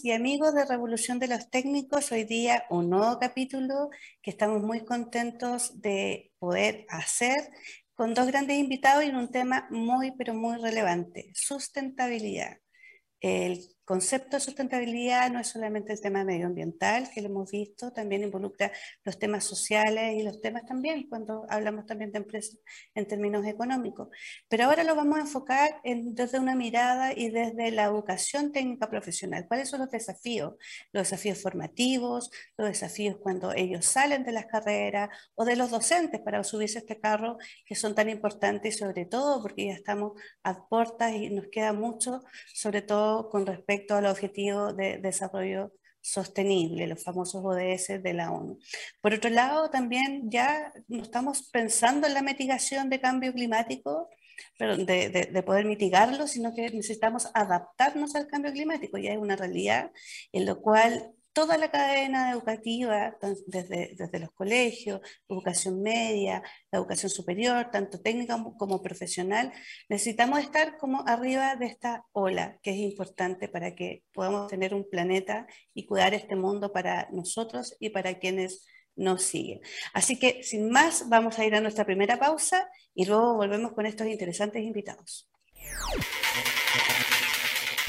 Y amigos de Revolución de los Técnicos. Hoy día un nuevo capítulo que estamos muy contentos de poder hacer con dos grandes invitados y un tema muy pero muy relevante, sustentabilidad. Concepto de sustentabilidad no es solamente el tema medioambiental, que lo hemos visto, también involucra los temas sociales y los temas también, cuando hablamos también de empresas en términos económicos. Pero ahora lo vamos a enfocar desde una mirada y desde la educación técnica profesional. ¿Cuáles son los desafíos? Los desafíos formativos, los desafíos cuando ellos salen de las carreras o de los docentes para subirse a este carro, que son tan importantes, sobre todo porque ya estamos a puertas y nos queda mucho, sobre todo con respecto al objetivo de desarrollo sostenible, los famosos ODS de la ONU. Por otro lado, también ya no estamos pensando en la mitigación de cambio climático, pero de, de, poder mitigarlo, sino que necesitamos adaptarnos al cambio climático. Ya es una realidad en lo cual toda la cadena educativa, desde, los colegios, educación media, educación superior, tanto técnica como profesional, necesitamos estar como arriba de esta ola, que es importante para que podamos tener un planeta y cuidar este mundo para nosotros y para quienes nos siguen. Así que, sin más, vamos a ir a nuestra primera pausa y luego volvemos con estos interesantes invitados.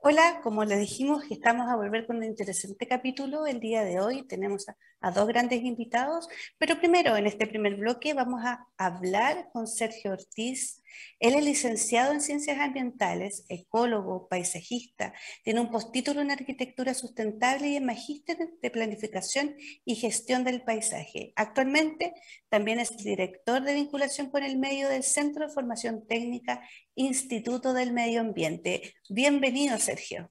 Hola, como les dijimos, estamos a volver con un interesante capítulo el día de hoy. Tenemos a, dos grandes invitados, pero primero, en este primer bloque, vamos a hablar con Sergio Ortiz. Él es licenciado en Ciencias Ambientales, ecólogo, paisajista, tiene un postítulo en Arquitectura Sustentable y en Magíster de Planificación y Gestión del Paisaje. Actualmente también es director de vinculación con el medio del Centro de Formación Técnica Instituto del Medio Ambiente. Bienvenido, Sergio.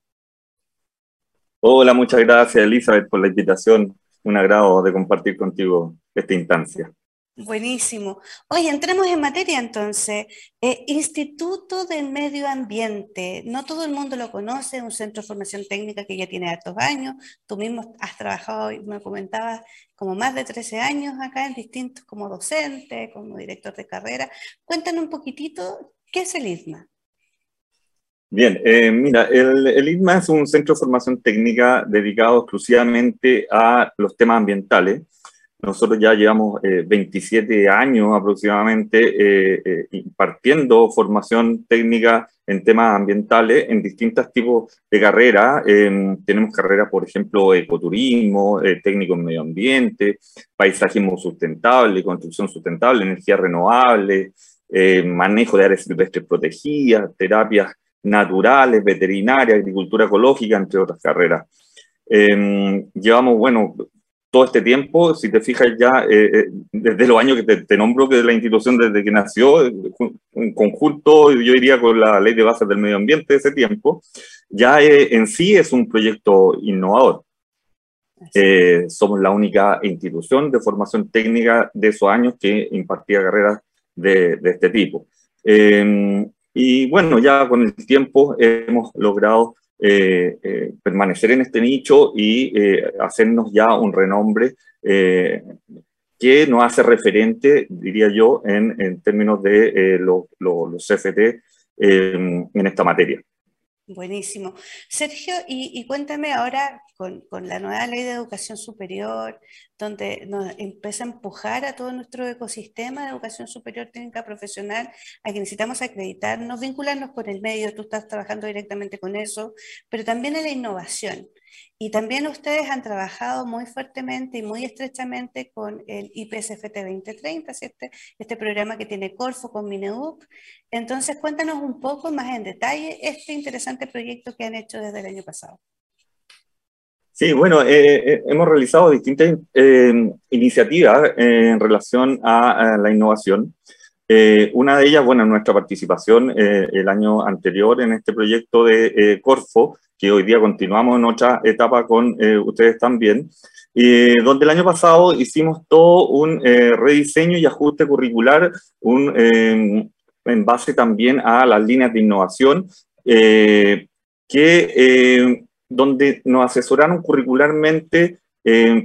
Hola, muchas gracias, Elizabeth, por la invitación. Un agrado de compartir contigo esta instancia. Buenísimo. Oye, entremos en materia entonces. Eh, Instituto del Medio Ambiente, no todo el mundo lo conoce, un centro de formación técnica que ya tiene hartos años. Tú mismo has trabajado, me comentabas, como más de 13 años acá en distintos, como docente, como director de carrera. Cuéntanos un poquitito, ¿qué es el ISMA? Bien, eh, mira, el, el ISMA es un centro de formación técnica dedicado exclusivamente a los temas ambientales nosotros ya llevamos 27 eh, años aproximadamente eh, eh, impartiendo formación técnica en temas ambientales en distintos tipos de carreras. tenemos carreras, por ejemplo, ecoturismo, técnico en medio ambiente, paisajismo sustentable, construcción sustentable, energía renovable, manejo de áreas silvestres protegidas, terapias naturales, veterinaria, agricultura ecológica, entre otras carreras. llevamos, bueno, todo este tiempo, si te fijas ya, eh, eh, desde los años que te, nombro que la institución desde que nació, en conjunto, yo diría con la ley de bases del medio ambiente de ese tiempo, ya eh, en sí es un proyecto innovador. somos la única institución de formación técnica de esos años que impartía carreras de, de este tipo. y bueno, ya con el tiempo hemos logrado eh, eh, permanecer en este nicho y eh, hacernos ya un renombre que nos hace referente, diría yo, en, términos de los CFT en esta materia. Buenísimo. Sergio, y, cuéntame ahora con, la nueva ley de educación superior, donde nos empieza a empujar a todo nuestro ecosistema de educación superior técnica profesional a que necesitamos acreditarnos, vincularnos con el medio, tú estás trabajando directamente con eso, pero también en la innovación. Y también ustedes han trabajado muy fuertemente y muy estrechamente con el IPSFT 2030, este, este programa que tiene Corfo con Mineduc. Entonces, cuéntanos un poco más en detalle este interesante proyecto que han hecho desde el año pasado. Sí, bueno, eh, eh, hemos realizado distintas eh, iniciativas en relación a, la innovación. Una de ellas, bueno, nuestra participación el año anterior en este proyecto de Corfo, que hoy día continuamos en otra etapa con eh, ustedes también, donde el año pasado hicimos todo un eh, rediseño y ajuste curricular un, en base también a las líneas de innovación, eh, que, donde nos asesoraron curricularmente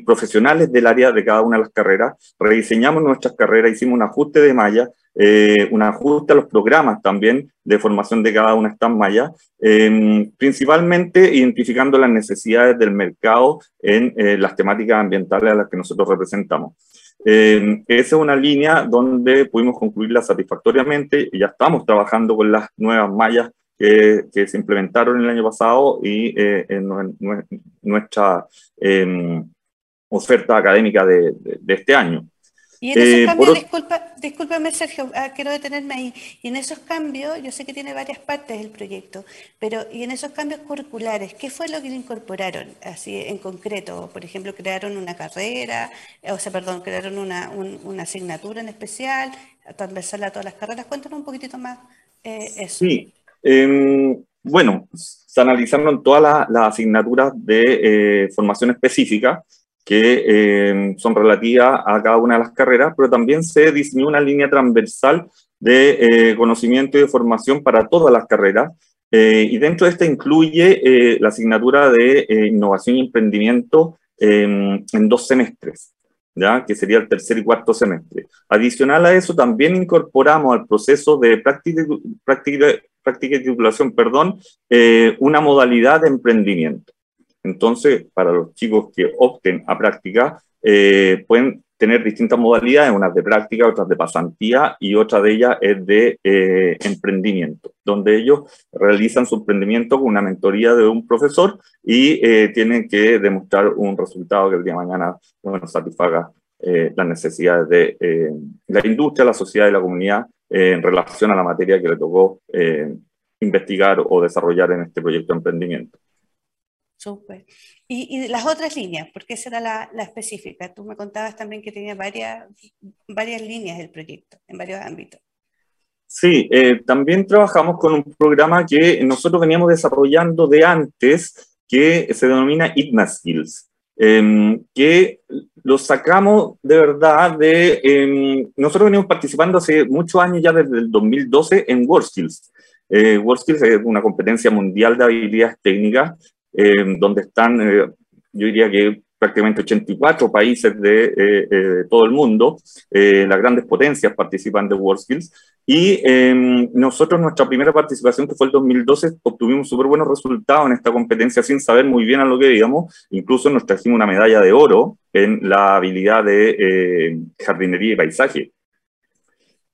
profesionales del área de cada una de las carreras, rediseñamos nuestras carreras, hicimos un ajuste de malla, eh, un ajuste a los programas también de formación de cada una de estas mallas, em, principalmente identificando las necesidades del mercado en eh, las temáticas ambientales a las que nosotros representamos. Em, esa es una línea donde pudimos concluirla satisfactoriamente y ya estamos trabajando con las nuevas mallas que, que se implementaron el año pasado y eh, en, nuestra em, oferta académica de, de este año. Y en esos eh, cambios, disculpa, discúlpame Sergio, ah, quiero detenerme ahí. Y en esos cambios, yo sé que tiene varias partes el proyecto, pero y en esos cambios curriculares, ¿qué fue lo que le incorporaron así en concreto? Por ejemplo, crearon una carrera, o sea, perdón, crearon una, una asignatura en especial, transversal a todas las carreras. Cuéntanos un poquitito más eh, eso. Sí, em, bueno, se analizaron todas las asignaturas de eh, formación específica que eh, son relativas a cada una de las carreras, pero también se diseñó una línea transversal de eh, conocimiento y de formación para todas las carreras. Eh, y dentro de esta incluye la asignatura de innovación y emprendimiento en dos semestres, ¿ya? que sería el tercer y cuarto semestre. Adicional a eso, también incorporamos al proceso de práctica, práctica, práctica y titulación, perdón, una modalidad de emprendimiento. Entonces, para los chicos que opten a práctica, eh, pueden tener distintas modalidades, unas de práctica, otras de pasantía y otra de ellas es de eh, emprendimiento, donde ellos realizan su emprendimiento con una mentoría de un profesor y eh, tienen que demostrar un resultado que el día de mañana bueno, satisfaga las necesidades de la industria, la sociedad y la comunidad en relación a la materia que le tocó investigar o desarrollar en este proyecto de emprendimiento. Súper. Y, las otras líneas, porque esa era la, específica. Tú me contabas también que tenía varias, varias líneas del proyecto en varios ámbitos. Sí, eh, también trabajamos con un programa que nosotros veníamos desarrollando de antes, que se denomina ITMA Skills, em, que lo sacamos de verdad de... Em, nosotros venimos participando hace muchos años, ya desde el 2012, en WorldSkills. Eh, WorldSkills es una competencia mundial de habilidades técnicas eh, donde están, eh, yo diría que prácticamente 84 países de eh, todo el mundo, las grandes potencias participan de WorldSkills, y em, nosotros nuestra primera participación, que fue el 2012, obtuvimos súper buenos resultados en esta competencia sin saber muy bien a lo que digamos, incluso nos trajimos una medalla de oro en la habilidad de jardinería y paisaje.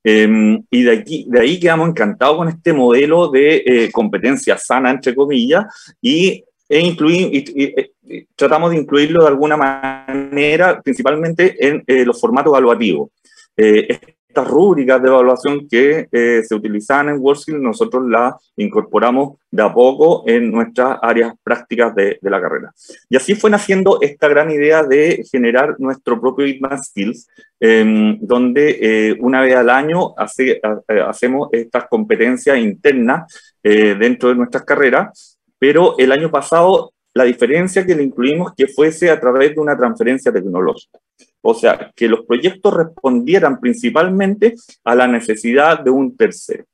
Em, y de, aquí, de ahí quedamos encantados con este modelo de competencia sana, entre comillas, y e incluir, y, tratamos de incluirlo de alguna manera, principalmente en eh, los formatos evaluativos. Eh, estas rúbricas de evaluación que eh, se utilizaban en WorldSkills, nosotros las incorporamos de a poco en nuestras áreas prácticas de, de, la carrera. Y así fue naciendo esta gran idea de generar nuestro propio Advanced Skills, em, donde una vez al año hace, hacemos estas competencias internas dentro de nuestras carreras pero el año pasado la diferencia que le incluimos que fuese a través de una transferencia tecnológica. O sea, que los proyectos respondieran principalmente a la necesidad de un tercero.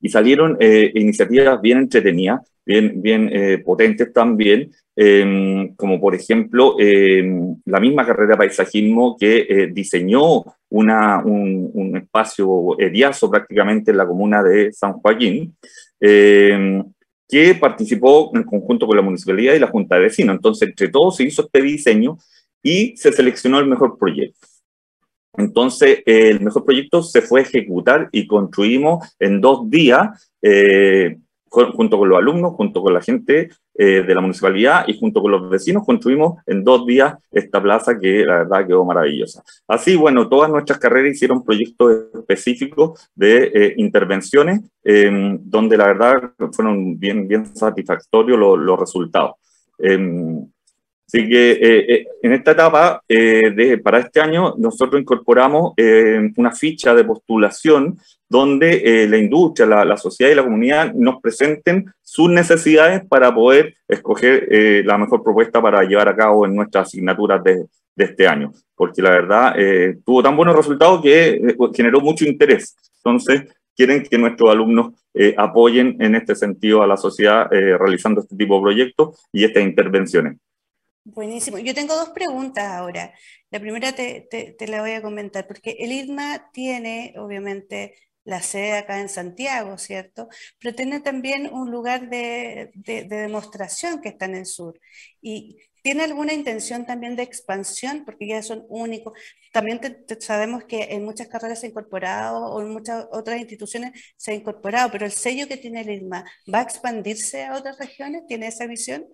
Y salieron eh, iniciativas bien entretenidas, bien, bien eh, potentes también, em, como por ejemplo em, la misma carrera de paisajismo que eh, diseñó una, un, un, espacio eriazo prácticamente en la comuna de San Joaquín, em, que participó en conjunto con la municipalidad y la Junta de Vecinos. Entonces, entre todos se hizo este diseño y se seleccionó el mejor proyecto. Entonces, el mejor proyecto se fue a ejecutar y construimos en dos días, eh, junto con los alumnos, junto con la gente eh, de la municipalidad y junto con los vecinos, construimos en dos días esta plaza que la verdad quedó maravillosa. Así, bueno, todas nuestras carreras hicieron proyectos específicos de eh, intervenciones, em, donde la verdad fueron bien, bien satisfactorios los, resultados. Em, Así que eh, eh, en esta etapa, eh, para este año, nosotros incorporamos una ficha de postulación donde la industria, la, sociedad y la comunidad nos presenten sus necesidades para poder escoger la mejor propuesta para llevar a cabo en nuestras asignaturas de este año. Porque la verdad, tuvo tan buenos resultados que generó mucho interés. Entonces, quieren que nuestros alumnos apoyen en este sentido a la sociedad realizando este tipo de proyectos y estas intervenciones. Buenísimo. Yo tengo dos preguntas ahora. La primera te, la voy a comentar, porque el IDMA tiene, obviamente, la sede acá en Santiago, ¿cierto? Pero tiene también un lugar de, demostración que está en el sur. Y ¿Tiene alguna intención también de expansión? Porque ya son únicos. También sabemos que en muchas carreras se ha incorporado o en muchas otras instituciones se ha incorporado, pero el sello que tiene el IDMA, ¿va a expandirse a otras regiones? ¿Tiene esa visión?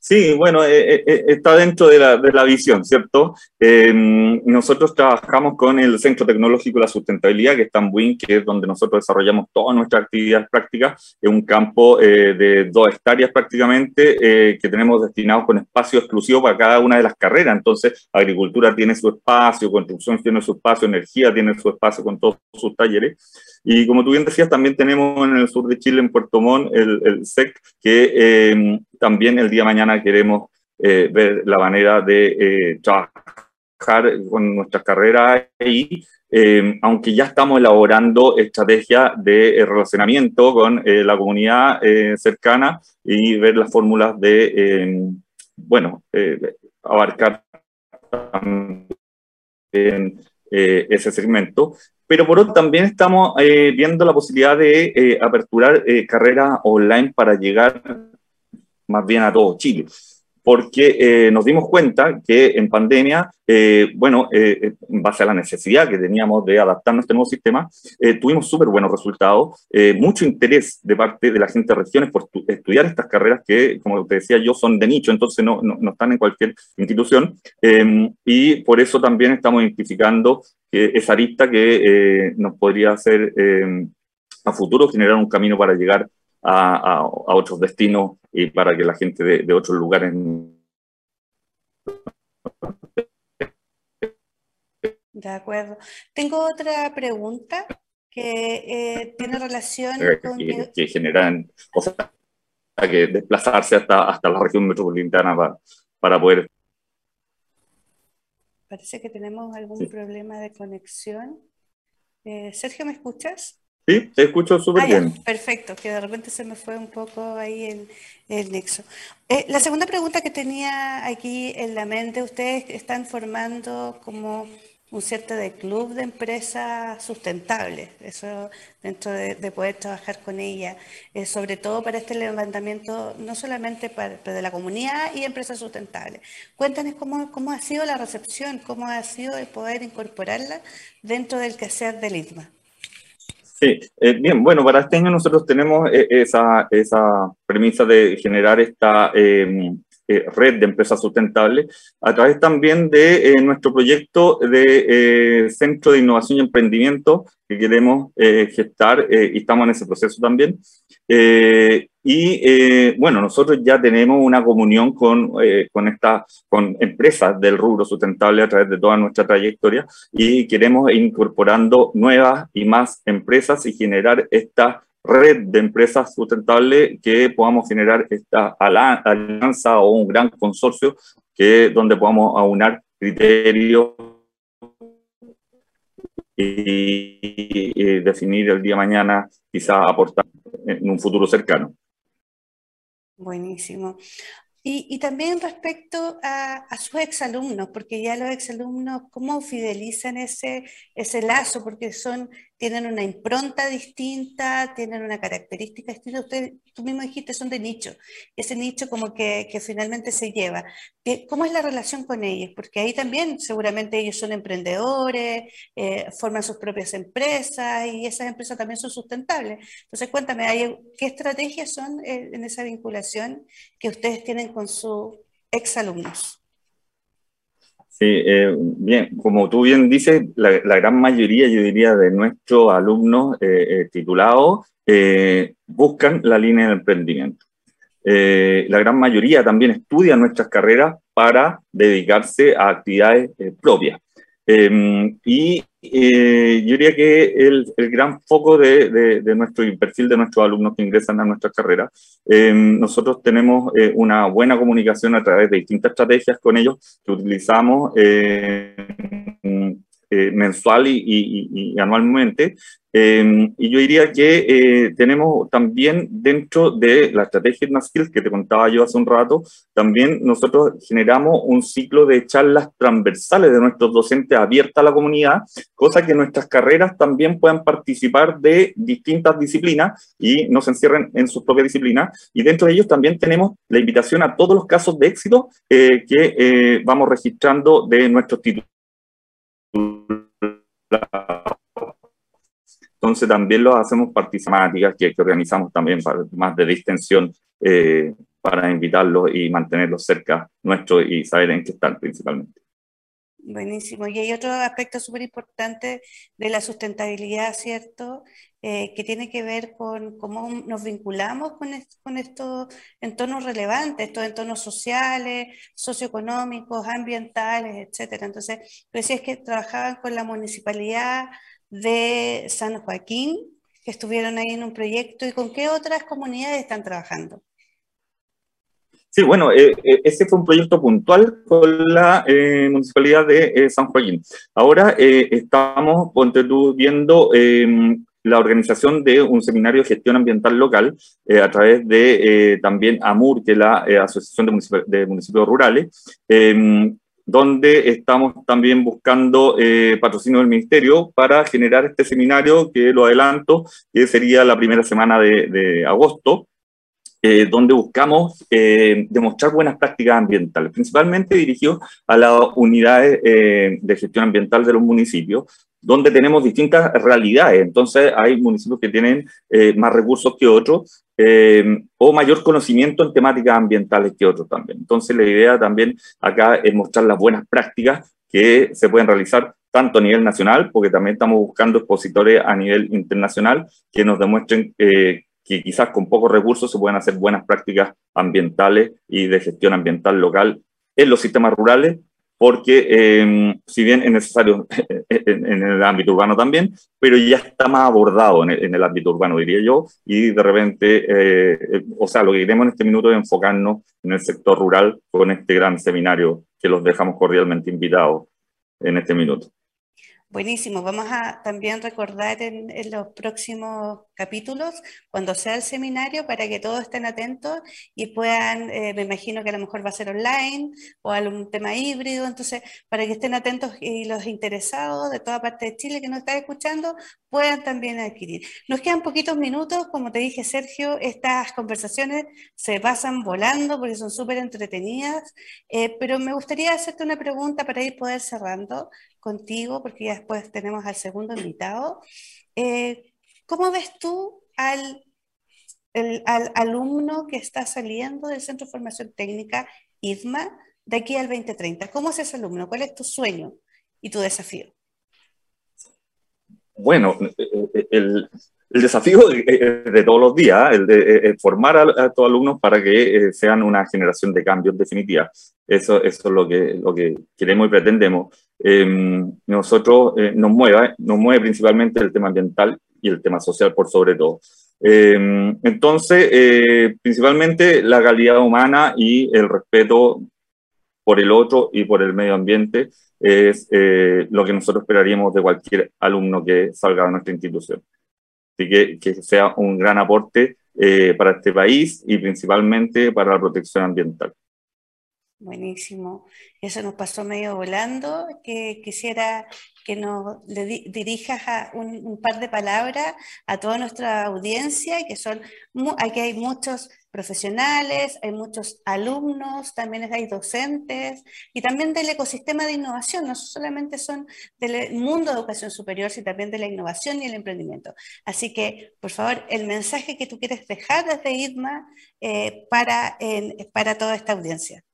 Sí, bueno, eh, eh, eh, está dentro de la, de la visión, ¿cierto? nosotros trabajamos con el Centro Tecnológico de la Sustentabilidad, que está en que es donde nosotros desarrollamos todas nuestras actividades prácticas. Es un campo de dos hectáreas prácticamente que tenemos destinados con espacio exclusivo para cada una de las carreras. Entonces, agricultura tiene su espacio, construcción tiene su espacio, energía tiene su espacio con todos sus talleres. Y como tú bien decías, también tenemos en el sur de Chile, en Puerto Montt, el, el SEC, que también el día de mañana queremos eh, ver la manera de eh, trabajar con nuestras carreras y eh, aunque ya estamos elaborando estrategias de relacionamiento con la comunidad cercana y ver las fórmulas de, bueno, abarcar ese segmento. Pero por otro también estamos viendo la posibilidad de aperturar carreras online para llegar más bien a todo Chile, porque eh, nos dimos cuenta que en pandemia, eh, bueno, eh, en base a la necesidad que teníamos de adaptarnos a este nuevo sistema, tuvimos súper buenos resultados, mucho interés de parte de la gente de regiones por estudiar estas carreras que, como te decía yo, son de nicho, entonces no, no, no están en cualquier institución, em, y por eso también estamos identificando esa arista que nos podría hacer em, a futuro generar un camino para llegar a, a, a otros destinos y para que la gente de, de otros lugares de acuerdo. Tengo otra pregunta que eh, tiene relación con... Que, generan, o sea, que desplazarse hasta, hasta la región metropolitana para, para poder... Parece que tenemos algún problema de conexión. Eh, Sergio, ¿me escuchas? Sí, te escucho súper ah, bien. Perfecto, que de repente se me fue un poco ahí el, el nexo. Eh, la segunda pregunta que tenía aquí en la mente, ustedes están formando como un cierto de club de empresas sustentables, eso dentro de, poder trabajar con ella, eh, sobre todo para este levantamiento, no solamente para, de la comunidad y empresas sustentables. Cuéntanos cómo, cómo ha sido la recepción, cómo ha sido el poder incorporarla dentro del quehacer del ITMA. Sí, eh, bien, bueno, para este año nosotros tenemos eh, esa, esa premisa de generar esta em, eh, red de empresas sustentables a través también de nuestro proyecto de Centro de Innovación y Emprendimiento que queremos gestar y estamos en ese proceso también. Y eh, bueno, nosotros ya tenemos una comunión con, eh, con, esta, con empresas del rubro sustentable a través de toda nuestra trayectoria y queremos ir incorporando nuevas y más empresas y generar esta red de empresas sustentables que podamos generar esta alianza o un gran consorcio que donde podamos aunar criterios y, y, definir el día de mañana, quizá aportar en un futuro cercano. Buenísimo. Y, también respecto a, sus exalumnos, porque ya los exalumnos, ¿cómo fidelizan ese, ese lazo? Porque son tienen una impronta distinta, tienen una característica distinta. Usted, tú mismo dijiste, son de nicho. Ese nicho como que, finalmente se lleva. ¿Cómo es la relación con ellos? Porque ahí también seguramente ellos son emprendedores, eh, forman sus propias empresas y esas empresas también son sustentables. Entonces, cuéntame, ¿qué estrategias son eh, en esa vinculación que ustedes tienen con sus exalumnos? Sí, eh, bien, como tú bien dices, la, gran mayoría, yo diría, de nuestros alumnos eh, eh, titulados buscan la línea de emprendimiento. la gran mayoría también estudia nuestras carreras para dedicarse a actividades propias. Em, y eh, yo diría que el, el gran foco de, de, nuestro perfil de nuestros alumnos que ingresan a nuestra carrera, em, nosotros tenemos eh, una buena comunicación a través de distintas estrategias con ellos que utilizamos eh, mensual y, y, anualmente Em, y yo diría que eh, tenemos también dentro de la estrategia Skills que te contaba yo hace un rato, también nosotros generamos un ciclo de charlas transversales de nuestros docentes abiertas a la comunidad, cosa que nuestras carreras también puedan participar de distintas disciplinas y no se encierren en sus propias disciplinas. Y dentro de ellos también tenemos la invitación a todos los casos de éxito eh, que eh, vamos registrando de nuestros títulos entonces también lo hacemos participativas que, que organizamos también para, más de distensión eh, para invitarlos y mantenerlos cerca nuestro y saber en qué están principalmente. Buenísimo. Y hay otro aspecto súper importante de la sustentabilidad, ¿cierto? Eh, que tiene que ver con cómo nos vinculamos con, estos entornos relevantes, estos entornos sociales, socioeconómicos, ambientales, etcétera. Entonces, tú decías que trabajaban con la municipalidad de San Joaquín, que estuvieron ahí en un proyecto, y con qué otras comunidades están trabajando. Sí, bueno, eh, eh, ese fue un proyecto puntual con la eh, Municipalidad de San Joaquín. Ahora estamos, viendo em, la organización de un seminario de gestión ambiental local a través de también AMUR, que es la Asociación de, Municipios Rurales, em, donde estamos también buscando patrocinio del Ministerio para generar este seminario, que lo adelanto, que sería la primera semana de, agosto, eh, donde buscamos eh, demostrar buenas prácticas ambientales, principalmente dirigidos a las unidades de gestión ambiental de los municipios, donde tenemos distintas realidades. Entonces, hay municipios que tienen más recursos que otros eh, o mayor conocimiento en temáticas ambientales que otros también. Entonces la idea también acá es mostrar las buenas prácticas que se pueden realizar tanto a nivel nacional, porque también estamos buscando expositores a nivel internacional que nos demuestren eh, que quizás con pocos recursos se pueden hacer buenas prácticas ambientales y de gestión ambiental local en los sistemas rurales porque em, si bien es necesario en, el ámbito urbano también, pero ya está más abordado en el, ámbito urbano, diría yo, y de repente, eh, eh, o sea, lo que queremos en este minuto es enfocarnos en el sector rural con este gran seminario que los dejamos cordialmente invitados en este minuto. Buenísimo, vamos a también recordar en, los próximos capítulos, cuando sea el seminario, para que todos estén atentos y puedan, eh, me imagino que a lo mejor va a ser online o algún tema híbrido, entonces para que estén atentos y los interesados de toda parte de Chile que nos están escuchando puedan también adquirir. Nos quedan poquitos minutos, como te dije Sergio, estas conversaciones se pasan volando porque son súper entretenidas, eh, pero me gustaría hacerte una pregunta para ir poder cerrando contigo, porque ya después tenemos al segundo invitado. Eh, ¿Cómo ves tú al, al alumno que está saliendo del Centro de Formación Técnica IDMA de aquí al 2030? ¿Cómo es ese alumno? ¿Cuál es tu sueño y tu desafío? Bueno, el, el desafío de, todos los días, el de formar a, a, estos alumnos para que eh, sean una generación de cambios definitiva. Eso, es lo que, lo que queremos y pretendemos. Em, nosotros eh, nos, mueve, nos mueve principalmente el tema ambiental y el tema social por sobre todo. Em, entonces, eh, principalmente la calidad humana y el respeto por el otro y por el medio ambiente es lo que nosotros esperaríamos de cualquier alumno que salga de nuestra institución. Así que, que sea un gran aporte eh, para este país y principalmente para la protección ambiental. Buenísimo. Eso nos pasó medio volando. Que quisiera que nos dirijas un, par de palabras a toda nuestra audiencia, que son, aquí hay muchos profesionales, hay muchos alumnos, también hay docentes y también del ecosistema de innovación, no solamente son del mundo de educación superior, sino también de la innovación y el emprendimiento. Así que, por favor, el mensaje que tú quieres dejar desde IDMA eh, para, para toda esta audiencia.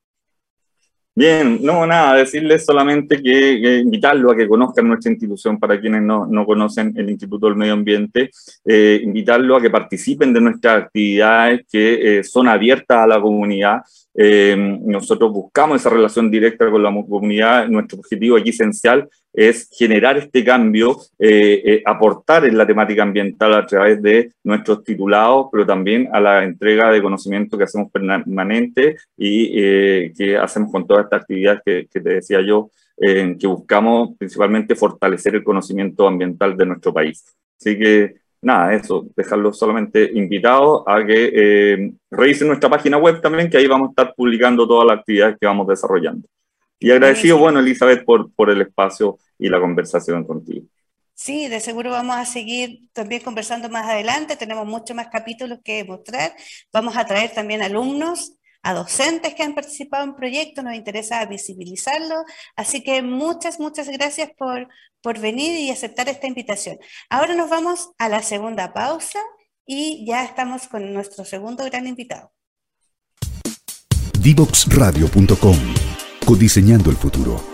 Bien, no, nada, decirles solamente que, invitarlo a que conozcan nuestra institución para quienes no, no conocen el Instituto del Medio Ambiente, eh, invitarlo a que participen de nuestras actividades que eh, son abiertas a la comunidad. Eh, nosotros buscamos esa relación directa con la comunidad. Nuestro objetivo aquí esencial es generar este cambio, eh, eh, aportar en la temática ambiental a través de nuestros titulados, pero también a la entrega de conocimiento que hacemos permanente y que hacemos con todas estas actividades que, te decía yo, que buscamos principalmente fortalecer el conocimiento ambiental de nuestro país. Así que nada, eso, dejarlos solamente invitados a que eh, revisen nuestra página web también, que ahí vamos a estar publicando todas las actividades que vamos desarrollando. Y agradecido, bueno, Elizabeth, por, por el espacio y la conversación contigo. Sí, de seguro vamos a seguir también conversando más adelante. Tenemos muchos más capítulos que mostrar. Vamos a traer también alumnos a docentes que han participado en proyectos, nos interesa visibilizarlo. Así que muchas, muchas gracias por, por venir y aceptar esta invitación. Ahora nos vamos a la segunda pausa y ya estamos con nuestro segundo gran invitado. Divoxradio.com Codiseñando el futuro.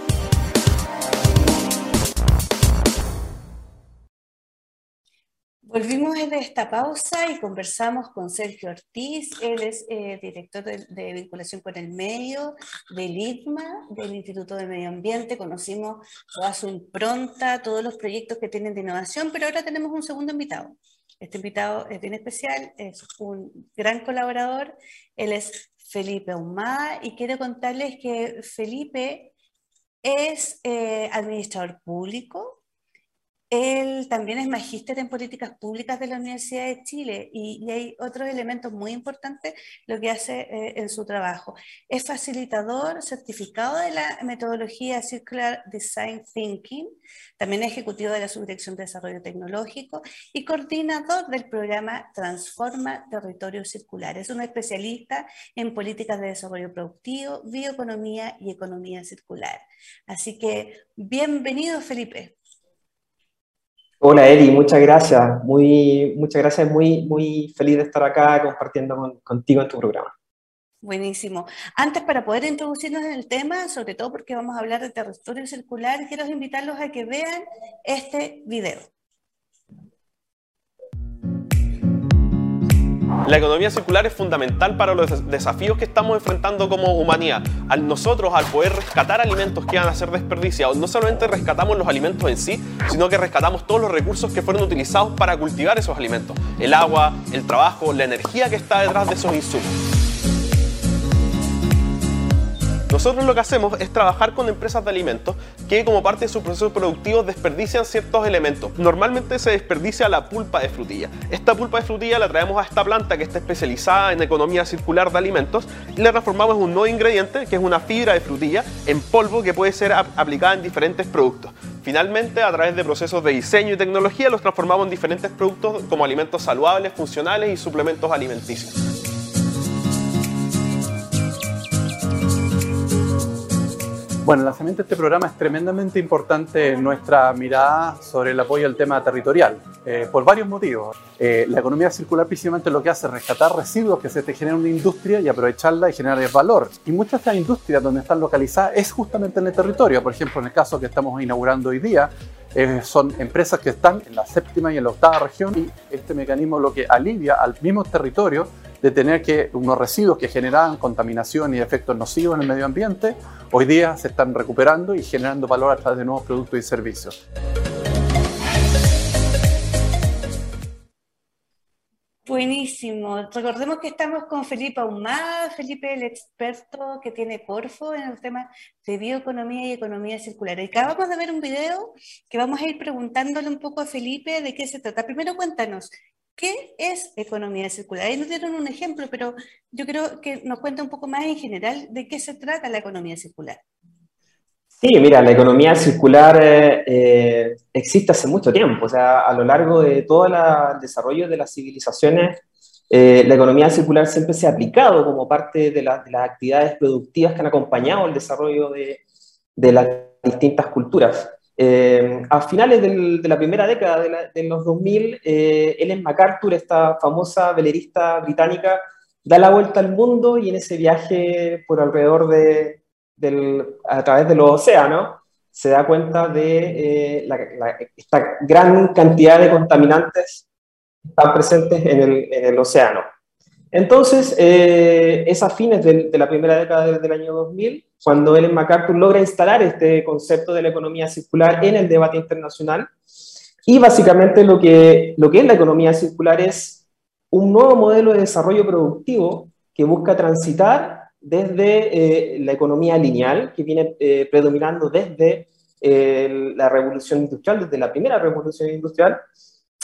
Volvimos de esta pausa y conversamos con Sergio Ortiz, él es eh, director de, vinculación con el medio del ITMA, del Instituto de Medio Ambiente, conocimos toda su impronta, todos los proyectos que tienen de innovación, pero ahora tenemos un segundo invitado. Este invitado es bien especial, es un gran colaborador, él es Felipe Humada y quiero contarles que Felipe es eh, administrador público, él también es magíster en políticas públicas de la Universidad de Chile y, hay otros elementos muy importantes lo que hace eh, en su trabajo. Es facilitador certificado de la metodología Circular Design Thinking, también es ejecutivo de la Subdirección de Desarrollo Tecnológico y coordinador del programa Transforma Territorio Circular. Es un especialista en políticas de desarrollo productivo, bioeconomía y economía circular. Así que bienvenido, Felipe. Hola Eli, muchas gracias. Muy, muchas gracias, muy, muy feliz de estar acá compartiendo contigo en tu programa. Buenísimo. Antes, para poder introducirnos en el tema, sobre todo porque vamos a hablar de territorio circular, quiero invitarlos a que vean este video. La economía circular es fundamental para los desafíos que estamos enfrentando como humanidad. Al nosotros, al poder rescatar alimentos que van a ser desperdiciados, no solamente rescatamos los alimentos en sí, sino que rescatamos todos los recursos que fueron utilizados para cultivar esos alimentos. El agua, el trabajo, la energía que está detrás de esos insumos. Nosotros lo que hacemos es trabajar con empresas de alimentos que como parte de su proceso productivo desperdician ciertos elementos. Normalmente se desperdicia la pulpa de frutilla. Esta pulpa de frutilla la traemos a esta planta que está especializada en economía circular de alimentos y la transformamos en un nuevo ingrediente que es una fibra de frutilla en polvo que puede ser aplicada en diferentes productos. Finalmente, a través de procesos de diseño y tecnología, los transformamos en diferentes productos como alimentos saludables, funcionales y suplementos alimenticios. Bueno, el lanzamiento de este programa es tremendamente importante en nuestra mirada sobre el apoyo al tema territorial, eh, por varios motivos. Eh, la economía circular precisamente lo que hace es rescatar residuos que se te generan en una industria y aprovecharla y generar valor. Y muchas de estas industrias donde están localizadas es justamente en el territorio. Por ejemplo, en el caso que estamos inaugurando hoy día, eh, son empresas que están en la séptima y en la octava región y este mecanismo lo que alivia al mismo territorio de tener que unos residuos que generaban contaminación y efectos nocivos en el medio ambiente, hoy día se están recuperando y generando valor a través de nuevos productos y servicios. Buenísimo. Recordemos que estamos con Felipe Ahumada, Felipe el experto que tiene Corfo en el tema de bioeconomía y economía circular. Acabamos de ver un video que vamos a ir preguntándole un poco a Felipe de qué se trata. Primero cuéntanos, ¿qué es economía circular? Ahí nos dieron un ejemplo, pero yo creo que nos cuenta un poco más en general de qué se trata la economía circular. Sí, mira, la economía circular eh, eh, existe hace mucho tiempo, o sea, a lo largo de todo el desarrollo de las civilizaciones, eh, la economía circular siempre se ha aplicado como parte de, las actividades productivas que han acompañado el desarrollo de, las distintas culturas. a finales de la primera década de, los 2000, Ellen MacArthur, esta famosa velerista británica, da la vuelta al mundo y en ese viaje por alrededor de a través de los océanos, se da cuenta de eh, esta gran cantidad de contaminantes que están presentes en el, en el océano. Entonces, eh, es a fines de, la primera década del, año 2000, cuando Ellen MacArthur logra instalar este concepto de la economía circular en el debate internacional. Y básicamente lo que, lo que es la economía circular es un nuevo modelo de desarrollo productivo que busca transitar desde eh, la economía lineal, que viene eh, predominando desde eh, la revolución industrial, desde la primera revolución industrial,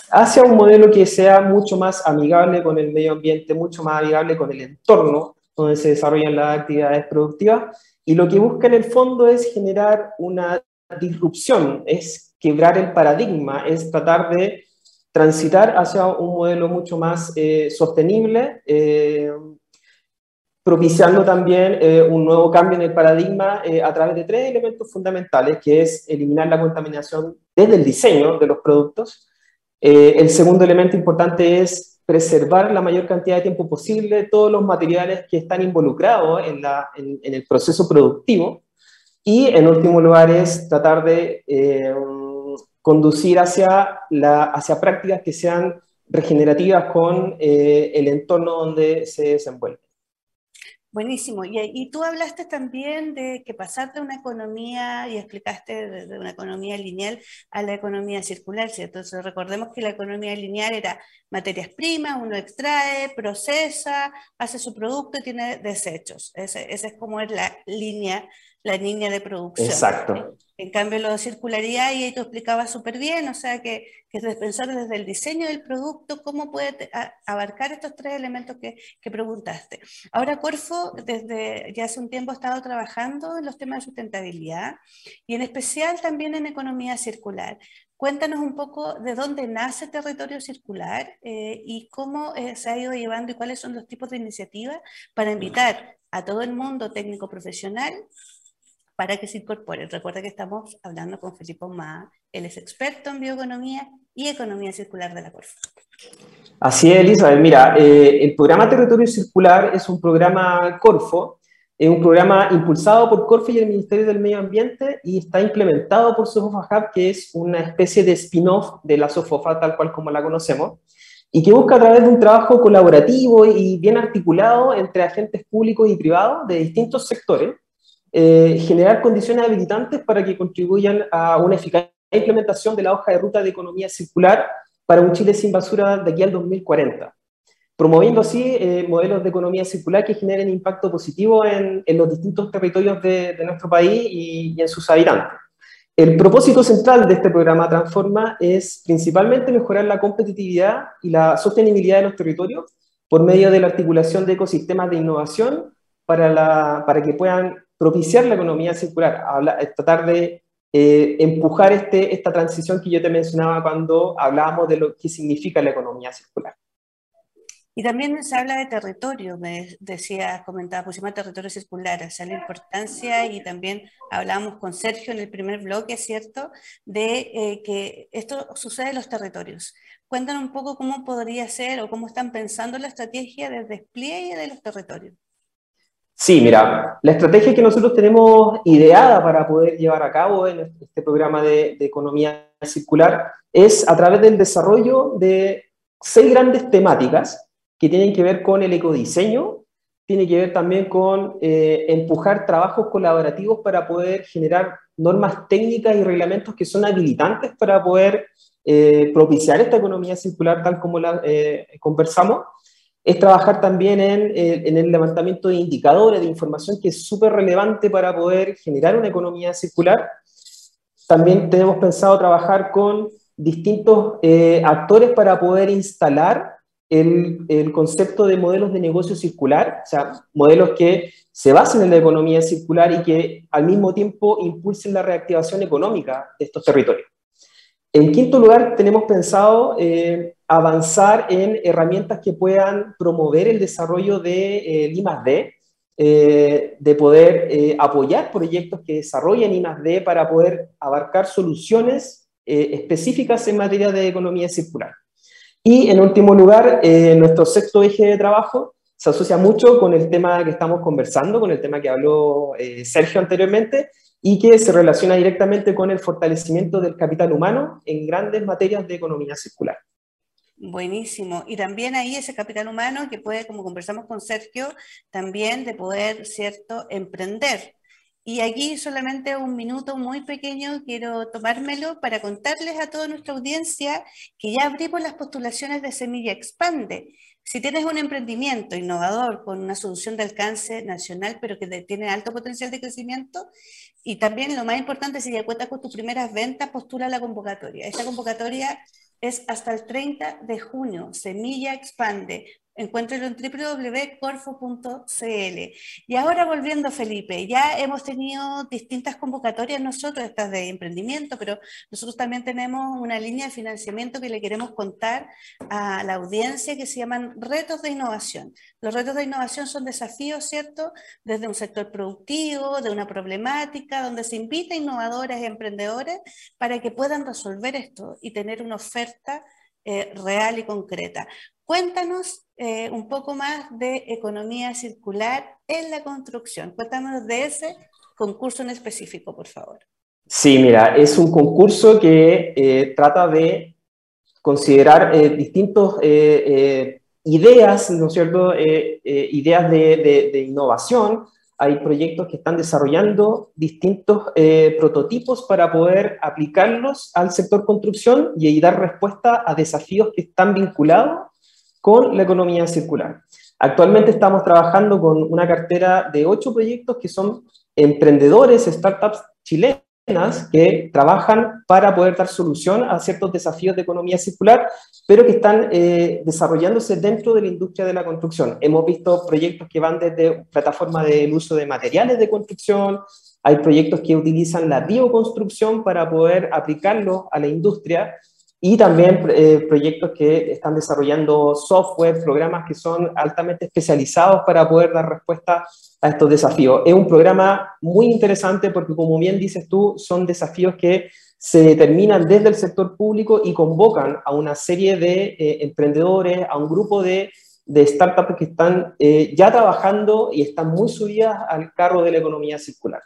hacia un modelo que sea mucho más amigable con el medio ambiente, mucho más amigable con el entorno donde se desarrollan las actividades productivas. Y lo que busca en el fondo es generar una disrupción, es quebrar el paradigma, es tratar de transitar hacia un modelo mucho más sostenible, propiciando también eh, un nuevo cambio en el paradigma eh, a través de tres elementos fundamentales, que es eliminar la contaminación desde el diseño de los productos. Eh, el segundo elemento importante es preservar la mayor cantidad de tiempo posible todos los materiales que están involucrados en, la, en, el proceso productivo. Y en último lugar es tratar de conducir hacia, la, hacia prácticas que sean regenerativas con el entorno donde se desenvuelve. Buenísimo. Y, tú hablaste también de que pasar de una economía, y explicaste de, una economía lineal a la economía circular, ¿cierto? Entonces recordemos que la economía lineal era materias primas, uno extrae, procesa, hace su producto y tiene desechos. Esa es como es la línea la línea de producción. Exacto. En cambio, lo de circularidad, y ahí tú explicabas súper bien, o sea, que, que es pensar desde el diseño del producto, cómo puede abarcar estos tres elementos que, que, preguntaste. Ahora, Corfo, desde ya hace un tiempo ha estado trabajando en los temas de sustentabilidad y en especial también en economía circular. Cuéntanos un poco de dónde nace Territorio Circular eh, y cómo eh, se ha ido llevando y cuáles son los tipos de iniciativas para invitar a todo el mundo técnico profesional para que se incorpore. Recuerda que estamos hablando con Felipe Ma, él es experto en bioeconomía y economía circular de la Corfo. Así es, Elizabeth. Mira, eh, el programa Territorio Circular es un programa Corfo, es un programa impulsado por Corfo y el Ministerio del Medio Ambiente y está implementado por Sofofa Hub, que es una especie de spin-off de la Sofofa tal cual como la conocemos, y que busca a través de un trabajo colaborativo y bien articulado entre agentes públicos y privados de distintos sectores, eh, generar condiciones habilitantes para que contribuyan a una eficaz implementación de la hoja de ruta de economía circular para un Chile sin basura de aquí al 2040, promoviendo así eh, modelos de economía circular que generen impacto positivo en, en los distintos territorios de, de nuestro país y, y, en sus habitantes. El propósito central de este programa Transforma es principalmente mejorar la competitividad y la sostenibilidad de los territorios por medio de la articulación de ecosistemas de innovación para, la, para que puedan propiciar la economía circular, tratar de eh, empujar este, esta transición que yo te mencionaba cuando hablábamos de lo que significa la economía circular. Y también se habla de territorio, me decía, comentaba, pusimos territorio circular, o sea, la importancia, y también hablábamos con Sergio en el primer bloque, ¿cierto?, de eh, que esto sucede en los territorios. Cuéntanos un poco cómo podría ser o cómo están pensando la estrategia de despliegue de los territorios. Sí, mira, la estrategia que nosotros tenemos ideada para poder llevar a cabo en este programa de, economía circular es a través del desarrollo de seis grandes temáticas que tienen que ver con el ecodiseño, tiene que ver también con eh, empujar trabajos colaborativos para poder generar normas técnicas y reglamentos que son habilitantes para poder eh, propiciar esta economía circular tal como la eh, conversamos. Es trabajar también en, en, el levantamiento de indicadores, de información que es súper relevante para poder generar una economía circular. También tenemos pensado trabajar con distintos actores para poder instalar el, el, concepto de modelos de negocio circular, o sea, modelos que se basen en la economía circular y que al mismo tiempo impulsen la reactivación económica de estos territorios. En quinto lugar, tenemos pensado eh, avanzar en herramientas que puedan promover el desarrollo de eh, I+.D., eh, de poder eh, apoyar proyectos que desarrollen I+.D. para poder abarcar soluciones eh, específicas en materia de economía circular. Y en último lugar, eh, nuestro sexto eje de trabajo se asocia mucho con el tema que estamos conversando, con el tema que habló eh, Sergio anteriormente, y que se relaciona directamente con el fortalecimiento del capital humano en grandes materias de economía circular. Buenísimo. Y también ahí ese capital humano que puede, como conversamos con Sergio, también de poder, ¿cierto?, emprender. Y aquí solamente un minuto muy pequeño quiero tomármelo para contarles a toda nuestra audiencia que ya abrimos las postulaciones de Semilla Expande. Si tienes un emprendimiento innovador con una solución de alcance nacional, pero que tiene alto potencial de crecimiento, y también lo más importante, si ya cuentas con tus primeras ventas, postula la convocatoria. Esta convocatoria es hasta el 30 de junio. Semilla Expande. Encuéntralo en www.corfo.cl. Y ahora volviendo, Felipe, ya hemos tenido distintas convocatorias nosotros, estas de emprendimiento, pero nosotros también tenemos una línea de financiamiento que le queremos contar a la audiencia que se llaman retos de innovación. Los retos de innovación son desafíos, ¿cierto? Desde un sector productivo, de una problemática, donde se invita a innovadores y emprendedores para que puedan resolver esto y tener una oferta eh, real y concreta. Cuéntanos eh, un poco más de economía circular en la construcción. Cuéntanos de ese concurso en específico, por favor. Sí, mira, es un concurso que eh, trata de considerar eh, distintas ideas, ¿no es cierto? ideas de, de, innovación. Hay proyectos que están desarrollando distintos prototipos para poder aplicarlos al sector construcción y dar respuesta a desafíos que están vinculados con la economía circular. Actualmente estamos trabajando con una cartera de ocho proyectos que son emprendedores, startups chilenas que trabajan para poder dar solución a ciertos desafíos de economía circular, pero que están eh, desarrollándose dentro de la industria de la construcción. Hemos visto proyectos que van desde plataforma del uso de materiales de construcción, hay proyectos que utilizan la bioconstrucción para poder aplicarlo a la industria, y también eh, proyectos que están desarrollando software, programas que son altamente especializados para poder dar respuesta a estos desafíos. Es un programa muy interesante porque, como bien dices tú, son desafíos que se determinan desde el sector público y convocan a una serie de eh, emprendedores, a un grupo de, startups que están eh, ya trabajando y están muy subidas al carro de la economía circular.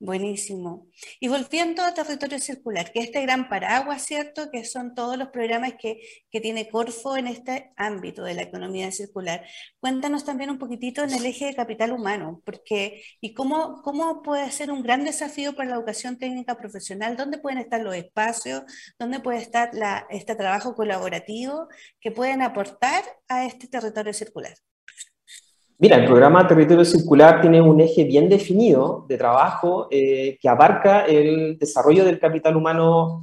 Buenísimo. Y volviendo a territorio circular, que este gran paraguas, ¿cierto? Que son todos los programas que, que, tiene Corfo en este ámbito de la economía circular. Cuéntanos también un poquitito en el eje de capital humano, porque y cómo, cómo puede ser un gran desafío para la educación técnica profesional, dónde pueden estar los espacios, dónde puede estar la, este trabajo colaborativo que pueden aportar a este territorio circular. Mira, el programa Territorio Circular tiene un eje bien definido de trabajo eh, que abarca el desarrollo del capital humano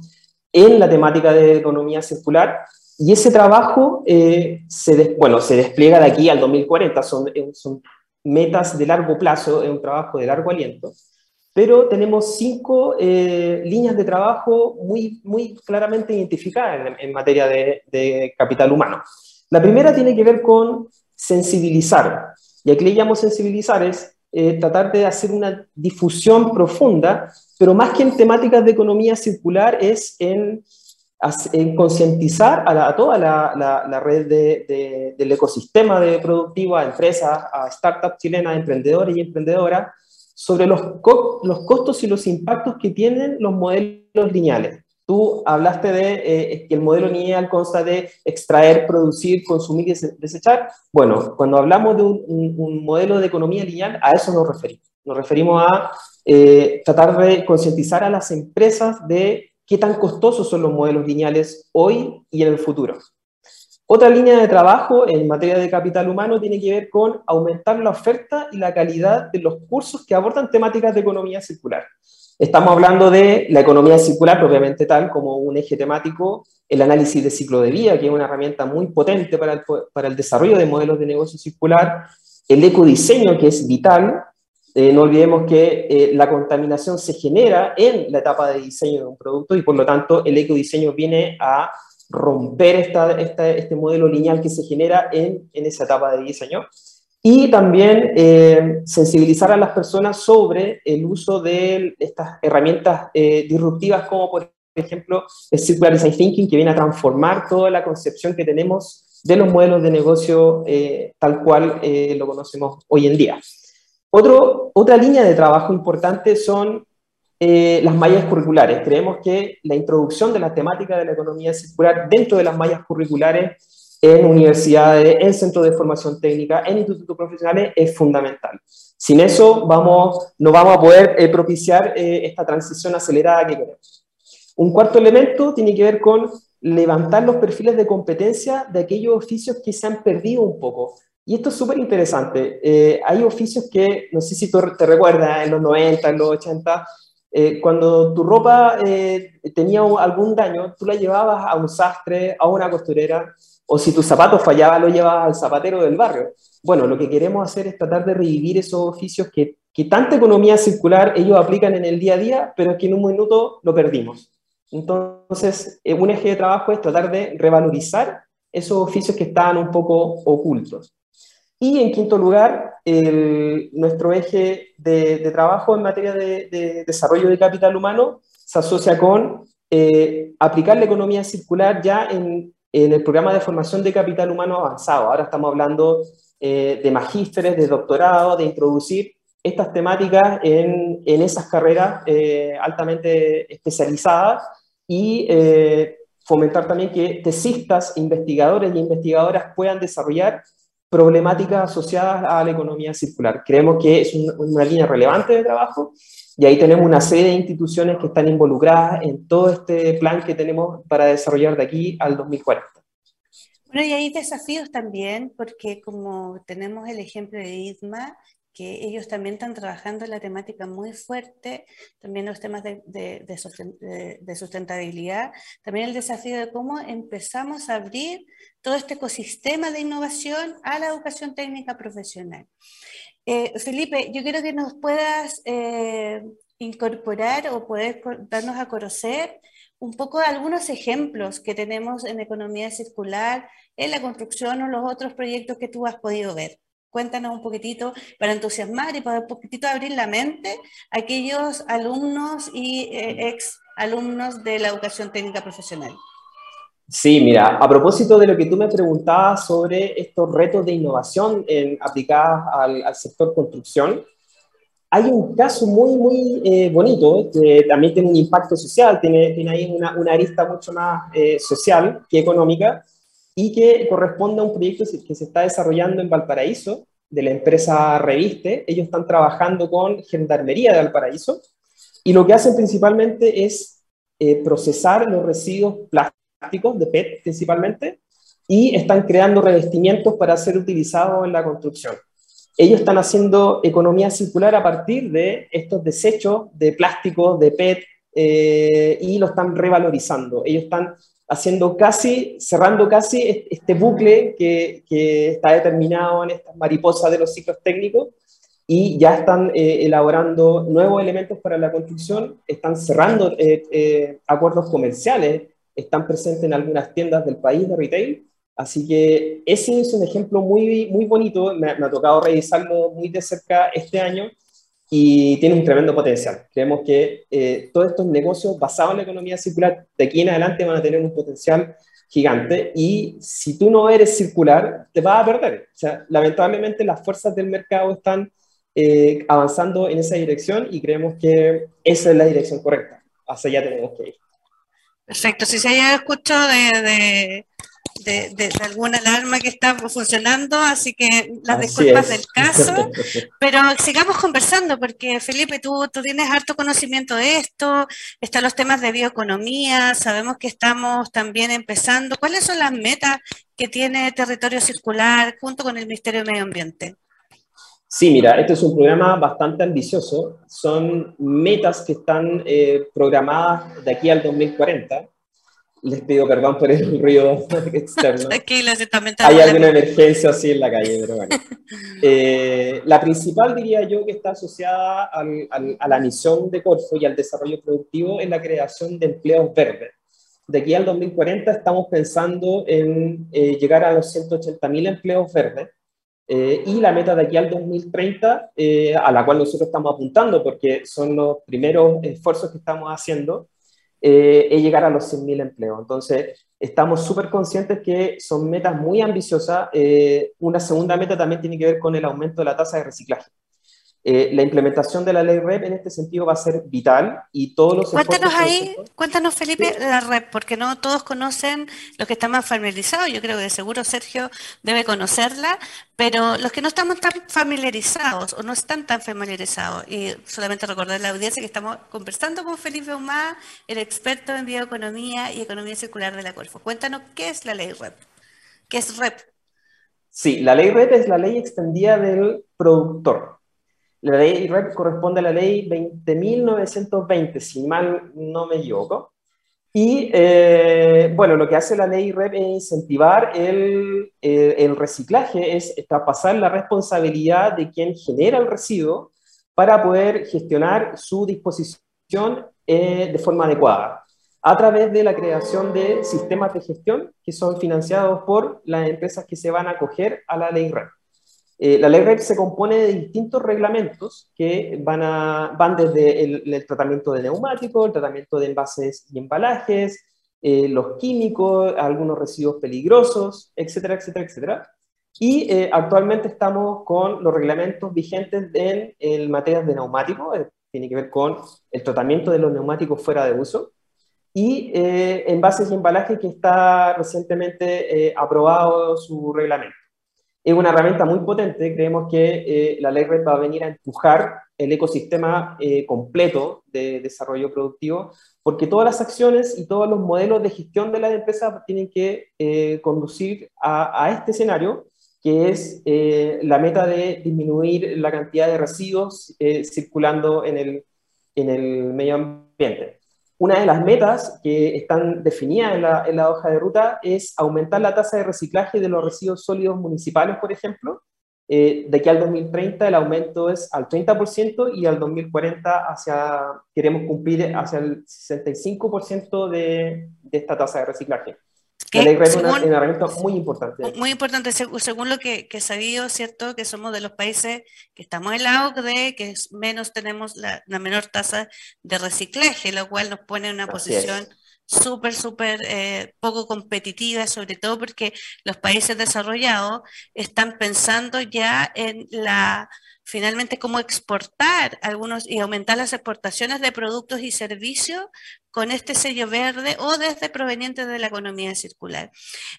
en la temática de economía circular. Y ese trabajo eh, se, bueno, se despliega de aquí al 2040, son, eh, son metas de largo plazo, es un trabajo de largo aliento, pero tenemos cinco líneas de trabajo muy, muy claramente identificadas en, en materia de, de capital humano. La primera tiene que ver con sensibilizar y aquí le llamo sensibilizar es eh, tratar de hacer una difusión profunda, pero más que en temáticas de economía circular es en, en concientizar a, toda la, red de, del ecosistema de productivo, a empresas, a startups chilenas, emprendedores y emprendedoras, sobre los, los costos y los impactos que tienen los modelos lineales. Tú hablaste de eh, que el modelo lineal consta de extraer, producir, consumir y desechar. Bueno, cuando hablamos de un, modelo de economía lineal, a eso nos referimos. Nos referimos a eh, tratar de concientizar a las empresas de qué tan costosos son los modelos lineales hoy y en el futuro. Otra línea de trabajo en materia de capital humano tiene que ver con aumentar la oferta y la calidad de los cursos que abordan temáticas de economía circular. Estamos hablando de la economía circular propiamente tal como un eje temático, el análisis de ciclo de vida, que es una herramienta muy potente para el, desarrollo de modelos de negocio circular, el ecodiseño, que es vital. Eh, no olvidemos que eh, la contaminación se genera en la etapa de diseño de un producto y por lo tanto el ecodiseño viene a romper esta, este modelo lineal que se genera en, en esa etapa de diseño y también eh, sensibilizar a las personas sobre el uso de estas herramientas eh, disruptivas como por ejemplo el Circular Design Thinking que viene a transformar toda la concepción que tenemos de los modelos de negocio eh, tal cual lo conocemos hoy en día. Otro, otra línea de trabajo importante son las mallas curriculares. Creemos que la introducción de la temática de la economía circular dentro de las mallas curriculares en universidades, en centros de formación técnica, en institutos profesionales, es fundamental. Sin eso vamos, no vamos a poder eh, propiciar eh, esta transición acelerada que queremos. Un cuarto elemento tiene que ver con levantar los perfiles de competencia de aquellos oficios que se han perdido un poco. Y esto es súper interesante. Eh, hay oficios que, no sé si tú te recuerdas, en los 90, en los 80, cuando tu ropa tenía algún daño, tú la llevabas a un sastre, a una costurera, o si tus zapatos fallaban, lo llevabas al zapatero del barrio. Bueno, lo que queremos hacer es tratar de revivir esos oficios que, que tanta economía circular ellos aplican en el día a día, pero que en un minuto lo perdimos. Entonces, eh, un eje de trabajo es tratar de revalorizar esos oficios que estaban un poco ocultos. Y en quinto lugar, nuestro eje de, trabajo en materia de, desarrollo de capital humano se asocia con eh, aplicar la economía circular ya en, en el programa de formación de capital humano avanzado. Ahora estamos hablando eh, de magísteres, de doctorado, de introducir estas temáticas en, en esas carreras eh, altamente especializadas y eh, fomentar también que tesistas, investigadores y investigadoras puedan desarrollar problemáticas asociadas a la economía circular. Creemos que es una línea relevante de trabajo y ahí tenemos una serie de instituciones que están involucradas en todo este plan que tenemos para desarrollar de aquí al 2040. Bueno, y hay desafíos también, porque como tenemos el ejemplo de IDMA, que ellos también están trabajando en la temática muy fuerte, también los temas de, de, sustentabilidad, también el desafío de cómo empezamos a abrir todo este ecosistema de innovación a la educación técnica profesional. Eh, Felipe, yo quiero que nos puedas eh, incorporar o poder darnos a conocer un poco algunos ejemplos que tenemos en economía circular, en la construcción o los otros proyectos que tú has podido ver. Cuéntanos un poquitito para entusiasmar y para un poquitito abrir la mente a aquellos alumnos y eh, ex alumnos de la educación técnica profesional. Sí, mira, a propósito de lo que tú me preguntabas sobre estos retos de innovación en, aplicados al, sector construcción, hay un caso muy, muy eh, bonito que también tiene un impacto social, tiene, tiene ahí una, una arista mucho más eh, social que económica y que corresponde a un proyecto que se está desarrollando en Valparaíso, de la empresa Reviste. Ellos están trabajando con Gendarmería de Valparaíso y lo que hacen principalmente es eh, procesar los residuos plásticos de PET principalmente, y están creando revestimientos para ser utilizados en la construcción. Ellos están haciendo economía circular a partir de estos desechos de plástico, de PET, eh, y lo están revalorizando. Ellos están haciendo casi, cerrando casi este bucle que, que está determinado en estas mariposas de los ciclos técnicos y ya están eh, elaborando nuevos elementos para la construcción, están cerrando eh, acuerdos comerciales están presentes en algunas tiendas del país de retail. Así que ese es un ejemplo muy, muy bonito, me, ha tocado revisarlo muy de cerca este año y tiene un tremendo potencial. Creemos que eh, todos estos negocios basados en la economía circular de aquí en adelante van a tener un potencial gigante y si tú no eres circular, te vas a perder. O sea, lamentablemente las fuerzas del mercado están eh, avanzando en esa dirección y creemos que esa es la dirección correcta. Hacia allá tenemos que ir. Perfecto, si se haya escuchado de, de, alguna alarma que está funcionando, así que las disculpas del caso, pero sigamos conversando porque Felipe, tú, tú tienes harto conocimiento de esto, están los temas de bioeconomía, sabemos que estamos también empezando. ¿Cuáles son las metas que tiene Territorio Circular junto con el Ministerio de Medio Ambiente? Sí, mira, este es un programa bastante ambicioso. Son metas que están eh, programadas de aquí al 2040 les pido perdón por el ruido externo. Hay alguna emergencia así en la calle, pero bueno. Eh, la principal, diría yo, que está asociada a la misión de Corfo y al desarrollo productivo es la creación de empleos verdes. De aquí al 2040 estamos pensando en eh, llegar a los 180.000 empleos verdes. Eh, y la meta de aquí al 2030, a la cual nosotros estamos apuntando, porque son los primeros esfuerzos que estamos haciendo, eh, es llegar a los 100.000 empleos. Entonces, estamos súper conscientes que son metas muy ambiciosas. Eh, una segunda meta también tiene que ver con el aumento de la tasa de reciclaje. Eh, la implementación de la ley REP en este sentido va a ser vital y todos los... Cuéntanos ahí, cuéntanos Felipe, la REP, porque no todos conocen los que están más familiarizados, yo creo que de seguro Sergio debe conocerla, pero los que no estamos tan familiarizados o no están tan familiarizados, y solamente recordar a la audiencia que estamos conversando con Felipe Humá, el experto en bioeconomía y economía circular de la Corfo. Cuéntanos qué es la ley REP, qué es REP. Sí, la ley REP es la ley extendida del productor. La ley REP corresponde a la ley 20.920, si mal no me equivoco. Y eh, bueno, lo que hace la ley REP es incentivar el, eh, el reciclaje, es pasar la responsabilidad de quien genera el residuo para poder gestionar su disposición eh, de forma adecuada, a través de la creación de sistemas de gestión que son financiados por las empresas que se van a acoger a la ley REP. Eh, la ley REP se compone de distintos reglamentos que van, a, van desde el, tratamiento de neumáticos, el tratamiento de envases y embalajes, eh, los químicos, algunos residuos peligrosos, etcétera, etcétera, etcétera. Y eh, actualmente estamos con los reglamentos vigentes en, en materia de neumáticos, tiene que ver con el tratamiento de los neumáticos fuera de uso, y envases y embalajes que está recientemente aprobado su reglamento es una herramienta muy potente. Creemos que eh, la ley RED va a venir a empujar el ecosistema eh, completo de desarrollo productivo, porque todas las acciones y todos los modelos de gestión de las empresas tienen que eh, conducir a, este escenario, que es la meta de disminuir la cantidad de residuos circulando en el, en el medio ambiente. Una de las metas que están definidas en la, hoja de ruta es aumentar la tasa de reciclaje de los residuos sólidos municipales, por ejemplo. Eh, de aquí al 2030 el aumento es al 30% y al 2040 hacia, queremos cumplir hacia el 65% de, de esta tasa de reciclaje es una, herramienta muy importante. Muy importante, según lo que, que he sabido, ¿cierto? Que somos de los países que estamos en la OCDE, que menos tenemos la, menor tasa de reciclaje, lo cual nos pone en una posición súper, súper eh, poco competitiva, sobre todo porque los países desarrollados están pensando ya en la finalmente cómo exportar algunos y aumentar las exportaciones de productos y servicios con este sello verde o desde provenientes de la economía circular.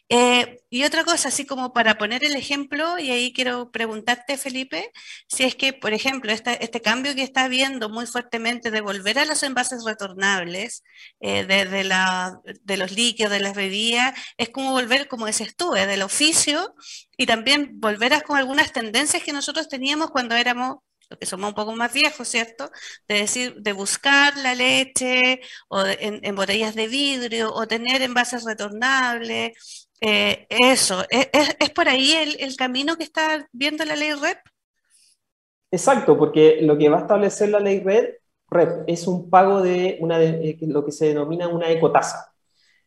Eh, y otra cosa, así como para poner el ejemplo, y ahí quiero preguntarte, Felipe, si es que, por ejemplo, este cambio que está habiendo muy fuertemente de volver a los envases retornables, eh, de, la, de los líquidos, de las bebidas, es como volver, como dices tú, eh, del oficio y también volver a con algunas tendencias que nosotros teníamos cuando éramos los que somos un poco más viejos, ¿cierto? De decir, de buscar la leche o en, botellas de vidrio o tener envases retornables. Eh, eso, ¿Es, ¿Es, por ahí el, camino que está viendo la ley REP? Exacto, porque lo que va a establecer la ley REP, es un pago de, una de, lo que se denomina una ecotasa.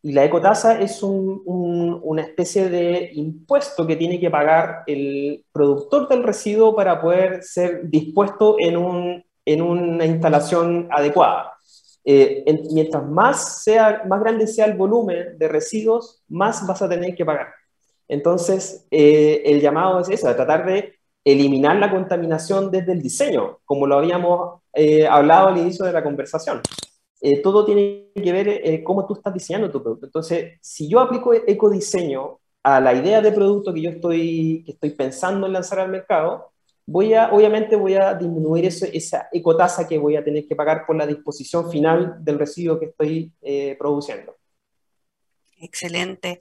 Y la ecotasa es una especie de impuesto que tiene que pagar el productor del residuo para poder ser dispuesto en, un, en una instalación adecuada. Eh, mientras más, sea, más grande sea el volumen de residuos, más vas a tener que pagar. Entonces, eh, el llamado es eso, tratar de eliminar la contaminación desde el diseño, como lo habíamos eh, hablado al inicio de la conversación. Eh, todo tiene que ver eh, cómo tú estás diseñando tu producto. Entonces, si yo aplico ecodiseño a la idea de producto que yo estoy, que estoy pensando en lanzar al mercado, voy a, obviamente voy a disminuir esa ecotasa que voy a tener que pagar por la disposición final del residuo que estoy eh, produciendo. Excelente.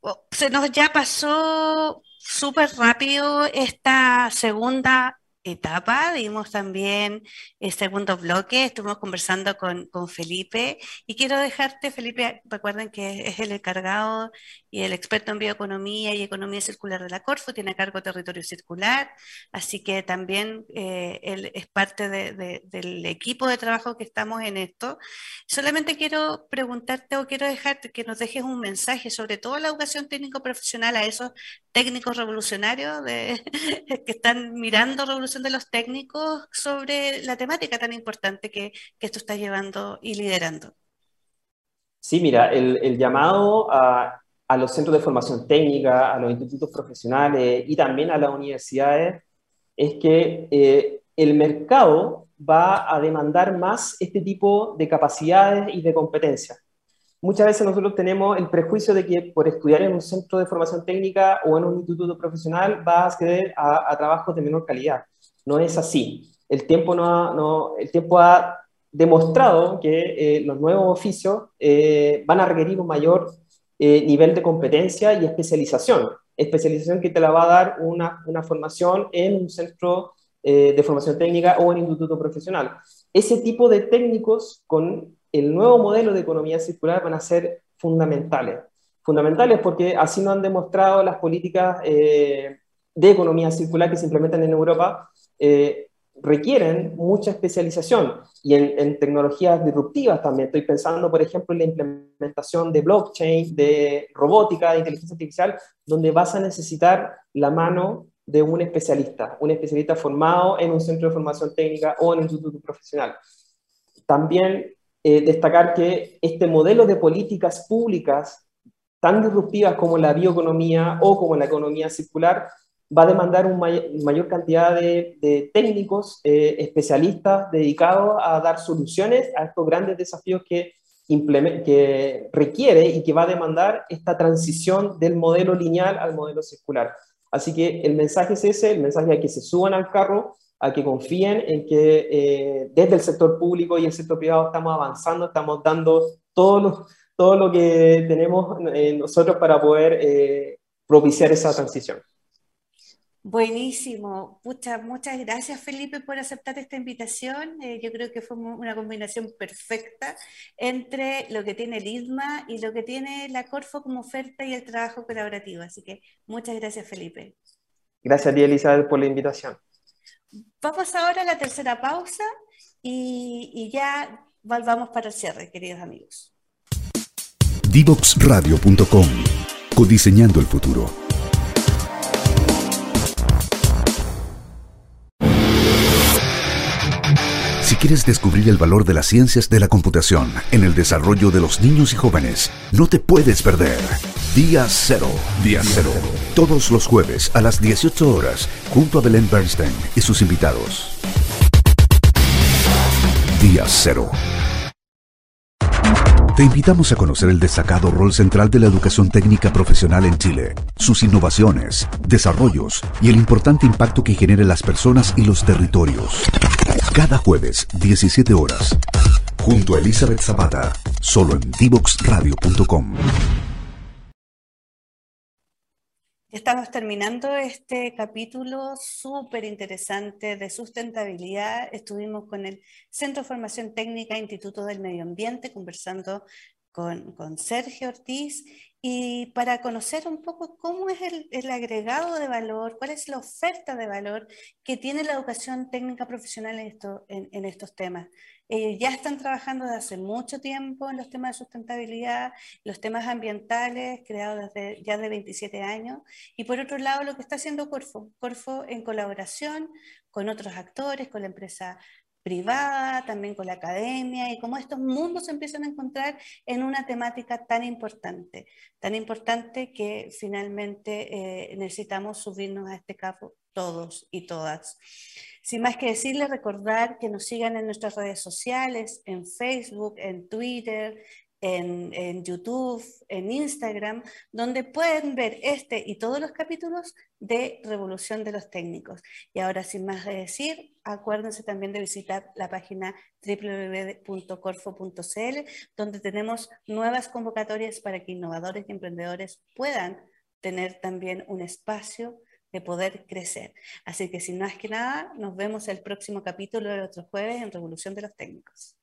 Oh, se nos ya pasó súper rápido esta segunda etapa, dimos también el segundo bloque, estuvimos conversando con, con, Felipe y quiero dejarte, Felipe, recuerden que es el encargado y el experto en bioeconomía y economía circular de la Corfo, tiene a cargo territorio circular, así que también eh, él es parte de, del equipo de trabajo que estamos en esto. Solamente quiero preguntarte o quiero dejarte que nos dejes un mensaje sobre toda la educación técnico profesional a esos técnicos revolucionarios de, que están mirando de los técnicos sobre la temática tan importante que, esto está llevando y liderando. Sí, mira, el, llamado a a los centros de formación técnica, a los institutos profesionales y también a las universidades, es que eh, el mercado va a demandar más este tipo de capacidades y de competencias. Muchas veces nosotros tenemos el prejuicio de que por estudiar en un centro de formación técnica o en un instituto profesional vas a acceder a, trabajos de menor calidad. No es así. El tiempo, no, no el tiempo ha demostrado que eh, los nuevos oficios eh, van a requerir un mayor eh, nivel de competencia y especialización. Especialización que te la va a dar una, una formación en un centro eh, de formación técnica o en instituto profesional. Ese tipo de técnicos con el nuevo modelo de economía circular van a ser fundamentales. Fundamentales porque así nos han demostrado las políticas eh, de economía circular que se implementan en Europa, requieren mucha especialización y en, tecnologías disruptivas también. Estoy pensando, por ejemplo, en la implementación de blockchain, de robótica, de inteligencia artificial, donde vas a necesitar la mano de un especialista, un especialista formado en un centro de formación técnica o en un instituto profesional. También eh, destacar que este modelo de políticas públicas tan disruptivas como la bioeconomía o como la economía circular va a demandar una mayor cantidad de, técnicos, eh, especialistas dedicados a dar soluciones a estos grandes desafíos que, que requiere y que va a demandar esta transición del modelo lineal al modelo circular. Así que el mensaje es ese, el mensaje es que se suban al carro, a que confíen en que eh, desde el sector público y el sector privado estamos avanzando, estamos dando todo lo, todo lo que tenemos eh, nosotros para poder propiciar esa transición. Buenísimo. muchas gracias Felipe por aceptar esta invitación. Eh, yo creo que fue una combinación perfecta entre lo que tiene el ISMA y lo que tiene la Corfo como oferta y el trabajo colaborativo. Así que muchas gracias Felipe. Gracias a ti Elizabeth por la invitación. Vamos ahora a la tercera pausa y, y ya volvamos para el cierre, queridos amigos. Divoxradio.com Codiseñando el futuro. Quieres descubrir el valor de las ciencias de la computación en el desarrollo de los niños y jóvenes, no te puedes perder. Día Cero. Día Cero. Todos los jueves a las 18 horas, junto a Belén Bernstein y sus invitados. Día Cero. Te invitamos a conocer el destacado rol central de la educación técnica profesional en Chile, sus innovaciones, desarrollos y el importante impacto que genera en las personas y los territorios. Cada jueves, 17 horas, junto a Elizabeth Zapata, solo en divoxradio.com. Estamos terminando este capítulo súper interesante de sustentabilidad. Estuvimos con el Centro de Formación Técnica Instituto del Medio Ambiente conversando con, Sergio Ortiz y para conocer un poco cómo es el, agregado de valor, cuál es la oferta de valor que tiene la educación técnica profesional en estos temas. Eh, ya están trabajando desde hace mucho tiempo en los temas de sustentabilidad, los temas ambientales, creados desde ya de 27 años. Y por otro lado, lo que está haciendo Corfo, Corfo en colaboración con otros actores, con la empresa privada, también con la academia y cómo estos mundos se empiezan a encontrar en una temática tan importante, tan importante que finalmente eh, necesitamos subirnos a este carro todos y todas. Sin más que decirles, recordar que nos sigan en nuestras redes sociales, en Facebook, en Twitter, en, YouTube, en Instagram, donde pueden ver este y todos los capítulos de Revolución de los Técnicos. Y ahora, sin más de decir, acuérdense también de visitar la página www.corfo.cl, donde tenemos nuevas convocatorias para que innovadores y emprendedores puedan tener también un espacio de poder crecer. Así que sin más que nada, nos vemos el próximo capítulo de otro jueves en Revolución de los Técnicos.